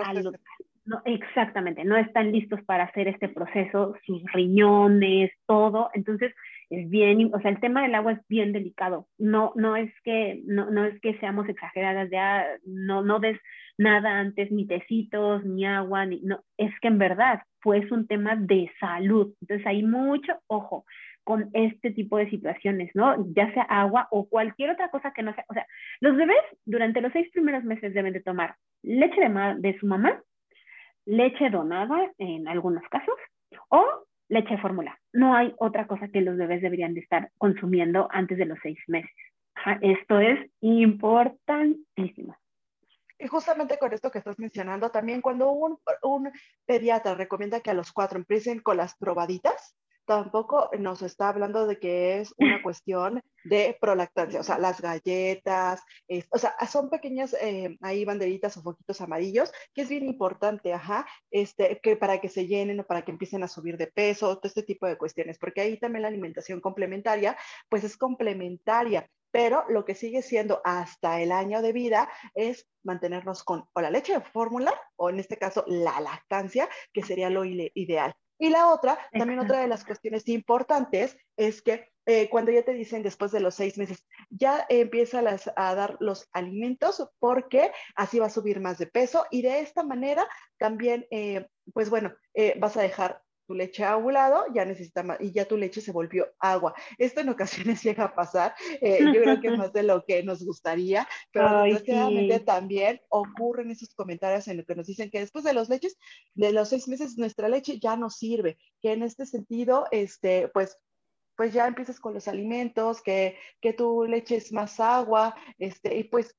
no, exactamente, no están listos para hacer este proceso, sus riñones, todo. Entonces, es bien, o sea, el tema del agua es bien delicado. No, no es que, no, no es que seamos exageradas, ya no, no des nada antes, ni tecitos, ni agua, ni, no, es que en verdad pues un tema de salud. Entonces hay mucho ojo con este tipo de situaciones, ¿no? Ya sea agua o cualquier otra cosa que no sea, o sea, los bebés durante los seis primeros meses deben de tomar leche de, de su mamá, leche donada en algunos casos, o leche fórmula. No hay otra cosa que los bebés deberían de estar consumiendo antes de los seis meses. Esto es importantísimo. Y justamente con esto que estás mencionando, también cuando un, un pediatra recomienda que a los cuatro empiecen con las probaditas, tampoco nos está hablando de que es una cuestión de prolactancia, o sea, las galletas, o sea, son pequeñas eh, ahí banderitas o foquitos amarillos, que es bien importante, ajá, este, que para que se llenen o para que empiecen a subir de peso, todo este tipo de cuestiones, porque ahí también la alimentación complementaria, pues es complementaria pero lo que sigue siendo hasta el año de vida es mantenernos con o la leche de fórmula o en este caso la lactancia, que sería lo ideal. Y la otra, también otra de las cuestiones importantes es que eh, cuando ya te dicen después de los seis meses, ya empieza a dar los alimentos porque así va a subir más de peso y de esta manera también, eh, pues bueno, eh, vas a dejar tu leche a un lado, ya necesita más, y ya tu leche se volvió agua. Esto en ocasiones llega a pasar, eh, yo creo que más de lo que nos gustaría, pero desgraciadamente también ocurren esos comentarios en los que nos dicen que después de los leches, de los seis meses, nuestra leche ya no sirve, que en este sentido, este, pues pues ya empiezas con los alimentos, que, que tu leche es más agua, este, y pues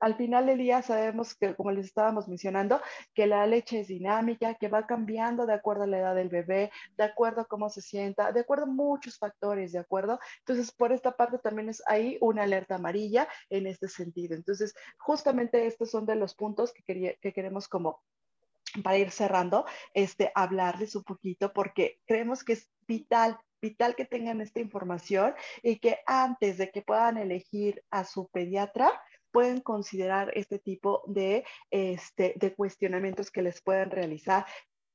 al final del día sabemos que, como les estábamos mencionando, que la leche es dinámica, que va cambiando de acuerdo a la edad del bebé, de acuerdo a cómo se sienta, de acuerdo a muchos factores, ¿de acuerdo? Entonces, por esta parte también es ahí una alerta amarilla en este sentido. Entonces, justamente estos son de los puntos que, que queremos como para ir cerrando, este, hablarles un poquito porque creemos que es vital vital que tengan esta información y que antes de que puedan elegir a su pediatra, pueden considerar este tipo de, este, de cuestionamientos que les pueden realizar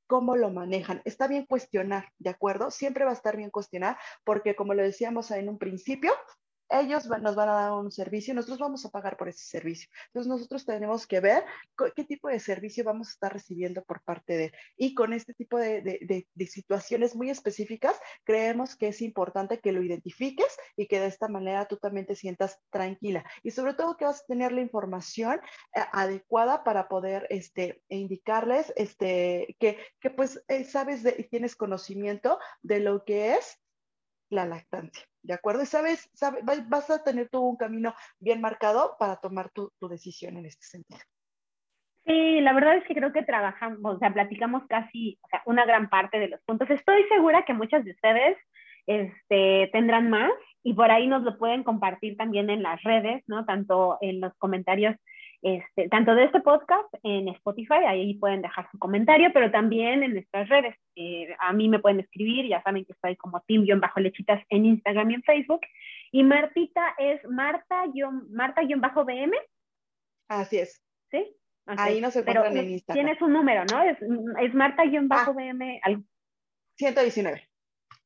cómo lo manejan. Está bien cuestionar, ¿de acuerdo? Siempre va a estar bien cuestionar porque como lo decíamos en un principio, ellos nos van a dar un servicio, nosotros vamos a pagar por ese servicio. Entonces nosotros tenemos que ver qué tipo de servicio vamos a estar recibiendo por parte de él. Y con este tipo de, de, situaciones muy específicas, creemos que es importante que lo identifiques y que de esta manera tú también te sientas tranquila. Y sobre todo que vas a tener la información eh, adecuada para poder este, indicarles este, que, que pues eh, sabes y tienes conocimiento de lo que es la lactancia, ¿de acuerdo? Y sabes, vas a tener tú un camino bien marcado para tomar tu, decisión en este sentido. Sí, la verdad es que creo que trabajamos, o sea, platicamos casi una gran parte de los puntos. Estoy segura que muchas de ustedes este, tendrán más y por ahí nos lo pueden compartir también en las redes, ¿no? Tanto en los comentarios este, tanto de este podcast en Spotify, ahí pueden dejar su comentario, pero también en nuestras redes. Eh, a mí me pueden escribir, ya saben que estoy como Team-Lechitas en Instagram y en Facebook. Y Martita es Marta-BM. Así es. ¿Sí? Ahí no se encuentran en Instagram. Tienes un número, ¿no? Es, es Marta-BM. Ah, 119.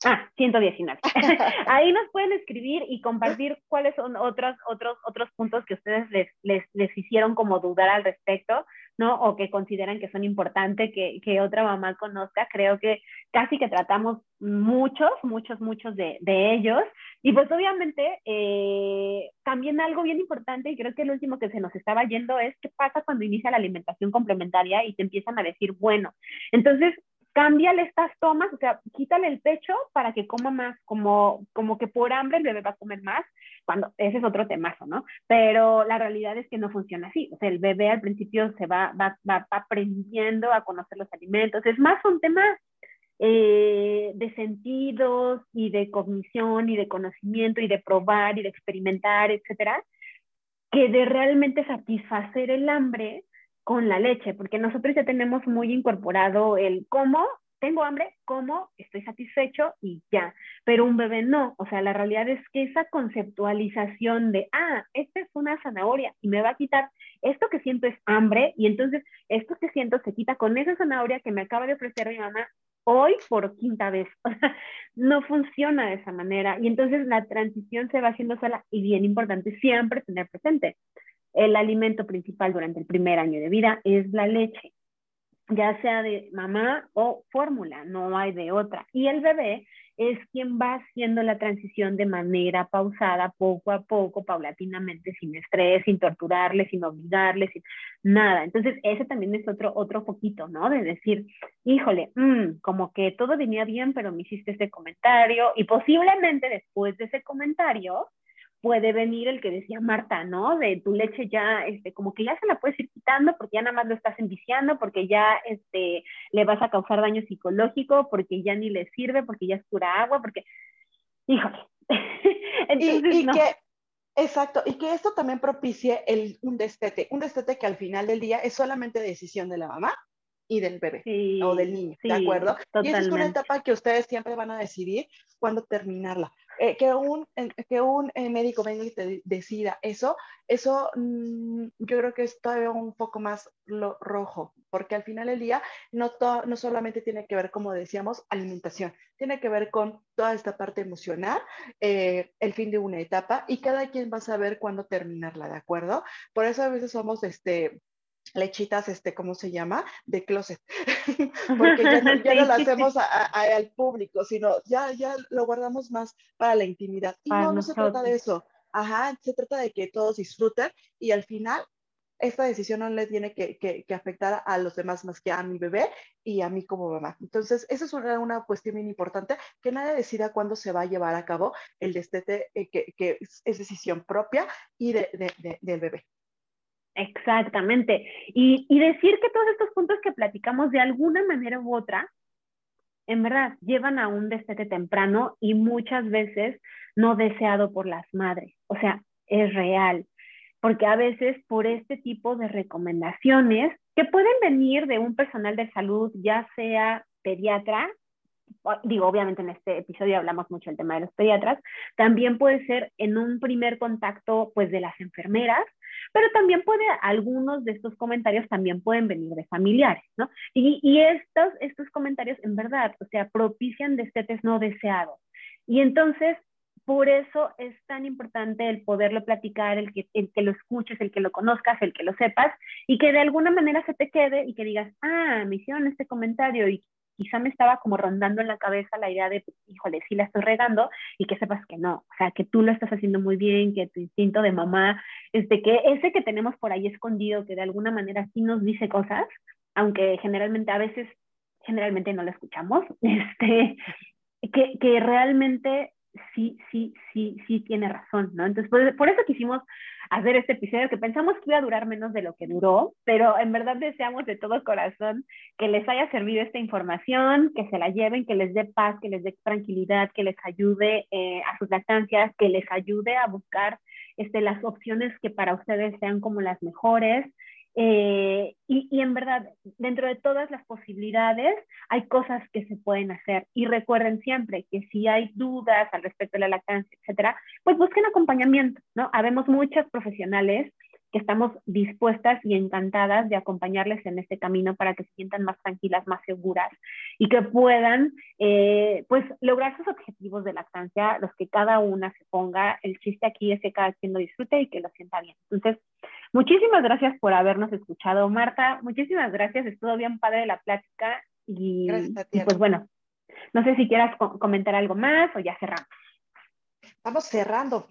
Ah, 119. Ahí nos pueden escribir y compartir cuáles son otros, otros, otros puntos que ustedes les, les, les hicieron como dudar al respecto, ¿no? O que consideran que son importantes que, que otra mamá conozca. Creo que casi que tratamos muchos, muchos, muchos de, de ellos. Y pues obviamente eh, también algo bien importante, y creo que el último que se nos estaba yendo es qué pasa cuando inicia la alimentación complementaria y te empiezan a decir, bueno, entonces cámbiale estas tomas, o sea, quítale el pecho para que coma más, como, como que por hambre el bebé va a comer más, cuando ese es otro temazo, ¿no? Pero la realidad es que no funciona así, o sea, el bebé al principio se va, va, va, aprendiendo a conocer los alimentos, es más un tema eh, de sentidos y de cognición y de conocimiento y de probar y de experimentar, etcétera, que de realmente satisfacer el hambre con la leche, porque nosotros ya tenemos muy incorporado el cómo, tengo hambre, cómo, estoy satisfecho y ya, pero un bebé no, o sea, la realidad es que esa conceptualización de, ah, esta es una zanahoria y me va a quitar, esto que siento es hambre y entonces esto que siento se quita con esa zanahoria que me acaba de ofrecer mi mamá hoy por quinta vez. no funciona de esa manera. Y entonces la transición se va haciendo sola y bien importante siempre tener presente el alimento principal durante el primer año de vida es la leche. ya sea de mamá o fórmula, no hay de otra. Y el bebé es quien va haciendo la transición de manera pausada, poco a poco, paulatinamente, sin estrés, sin torturarle, sin obligarle, sin nada. Entonces, ese también es otro, otro poquito, ¿no? De decir, híjole, mm, como que todo venía bien, pero me hiciste ese comentario y posiblemente después de ese comentario, puede venir el que decía Marta, ¿no? De tu leche ya, este, como que ya se la puedes ir quitando porque ya nada más lo estás enviciando, porque ya este, le vas a causar daño psicológico, porque ya ni le sirve, porque ya es pura agua, porque, híjole. Entonces, y, que, exacto, y que esto también propicie el, un destete, un destete que al final del día es solamente decisión de la mamá y del bebé o del niño, ¿de acuerdo? Y esa es una etapa que ustedes siempre van a decidir cuándo terminarla. Eh, que un, que un eh, médico venga y te decida eso, eso mm, yo creo que es todavía un poco más lo, rojo, porque al final del día no, no solamente tiene que ver, como decíamos, alimentación, tiene que ver con toda esta parte emocional, eh, el fin de una etapa y cada quien va a saber cuándo terminarla, ¿de acuerdo? Por eso a veces somos, este, lechitas, este, ¿cómo se llama? De closet, porque ya no, ya no lo hacemos al público, sino ya, ya lo guardamos más para la intimidad. Y no, no se trata de eso. Ajá, se trata de que todos disfruten y al final esta decisión no le tiene que, que, afectar a los demás más que a mi bebé y a mí como mamá. Entonces, esa es una, una cuestión bien importante, que nadie decida cuándo se va a llevar a cabo el destete, eh, que, que, es decisión propia y de, de, del bebé. Exactamente. Y, decir que todos estos puntos que platicamos de alguna manera u otra, en verdad, llevan a un destete temprano y muchas veces no deseado por las madres. O sea, es real. Porque a veces por este tipo de recomendaciones que pueden venir de un personal de salud, ya sea pediatra, digo, obviamente en este episodio hablamos mucho del tema de los pediatras, también puede ser en un primer contacto pues de las enfermeras, pero también puede, algunos de estos comentarios también pueden venir de familiares, ¿no? Y, y estos, estos comentarios en verdad, o sea, propician destetes no deseados. Y entonces, por eso es tan importante el poderlo platicar, el que, el que lo escuches, el que lo conozcas, el que lo sepas, y que de alguna manera se te quede y que digas, ah, me hicieron este comentario y quizá me estaba como rondando en la cabeza la idea de, híjole, sí la estoy regando y que sepas que no, o sea, que tú lo estás haciendo muy bien, que tu instinto de mamá, este, que ese que tenemos por ahí escondido, que de alguna manera sí nos dice cosas, aunque generalmente a veces, generalmente no lo escuchamos, este, que, que realmente sí, sí, sí, sí tiene razón, ¿no? Entonces, por, por, eso quisimos hacer este episodio que pensamos que iba a durar menos de lo que duró, pero en verdad deseamos de todo corazón que les haya servido esta información, que se la lleven, que les dé paz, que les dé tranquilidad, que les ayude eh, a sus lactancias, que les ayude a buscar este, las opciones que para ustedes sean como las mejores. Eh, y, y, en verdad, dentro de todas las posibilidades, hay cosas que se pueden hacer. Y recuerden siempre que si hay dudas al respecto de la lactancia, etcétera, pues busquen acompañamiento, ¿no? Habemos muchas profesionales que estamos dispuestas y encantadas de acompañarles en este camino para que se sientan más tranquilas, más seguras y que puedan eh, pues lograr sus objetivos de lactancia, los que cada una se ponga. El chiste aquí es que cada quien lo disfrute y que lo sienta bien. Entonces, muchísimas gracias por habernos escuchado, Marta. Muchísimas gracias, estuvo bien padre la plática y, y pues bueno, no sé si quieras comentar algo más o ya cerramos. Vamos cerrando.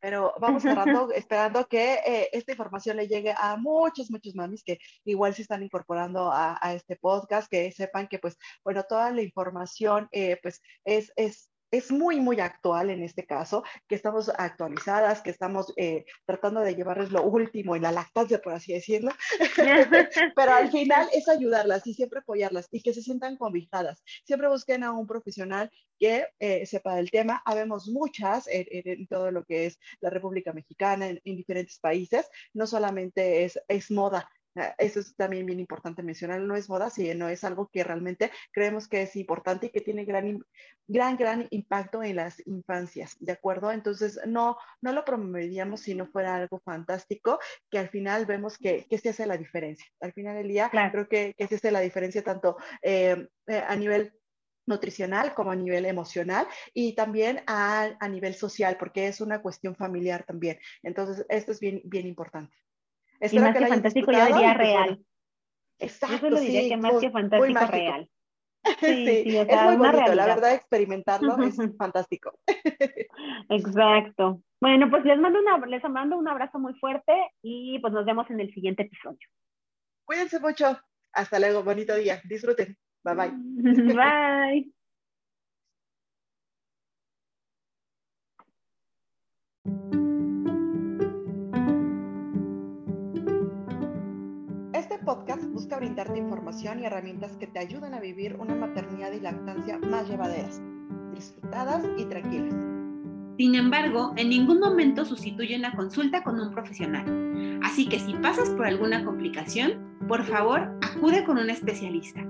Pero vamos cerrando, esperando que eh, esta información le llegue a muchos, muchos mamis que igual se están incorporando a, este podcast, que sepan que pues, bueno, toda la información eh, pues es, es es muy, muy actual en este caso, que estamos actualizadas, que estamos eh, tratando de llevarles lo último en la lactancia, por así decirlo, pero al final es ayudarlas y siempre apoyarlas y que se sientan convijadas. Siempre busquen a un profesional que eh, sepa del tema. Habemos muchas en, todo lo que es la República Mexicana, en, en diferentes países. No solamente es, es moda, eso es también bien importante mencionar, no es moda, sino es algo que realmente creemos que es importante y que tiene gran, gran, gran impacto en las infancias, ¿de acuerdo? Entonces, no, no lo promoveríamos si no fuera algo fantástico, que al final vemos que, que se hace la diferencia. Al final del día, creo que, que se hace la diferencia tanto eh, eh, a nivel nutricional como a nivel emocional y también a, a, nivel social, porque es una cuestión familiar también. Entonces, esto es bien, bien importante. Espero y más que, fantástico, yo diría pues, real. Exacto, Yo solo diría sí, que más muy- que fantástico, real. Sí, Sí, sí, o es muy bonito, la verdad, experimentarlo es fantástico. Exacto. Bueno, pues les mando, una, les mando un abrazo muy fuerte y pues nos vemos en el siguiente episodio. Cuídense mucho. Hasta luego, bonito día. Disfruten. Bye bye. Bye. Podcast busca brindarte información y herramientas que te ayuden a vivir una maternidad y lactancia más llevaderas, disfrutadas y tranquilas. Sin embargo, en ningún momento sustituye una consulta con un profesional. Así que si pasas por alguna complicación, por favor, acude con un especialista.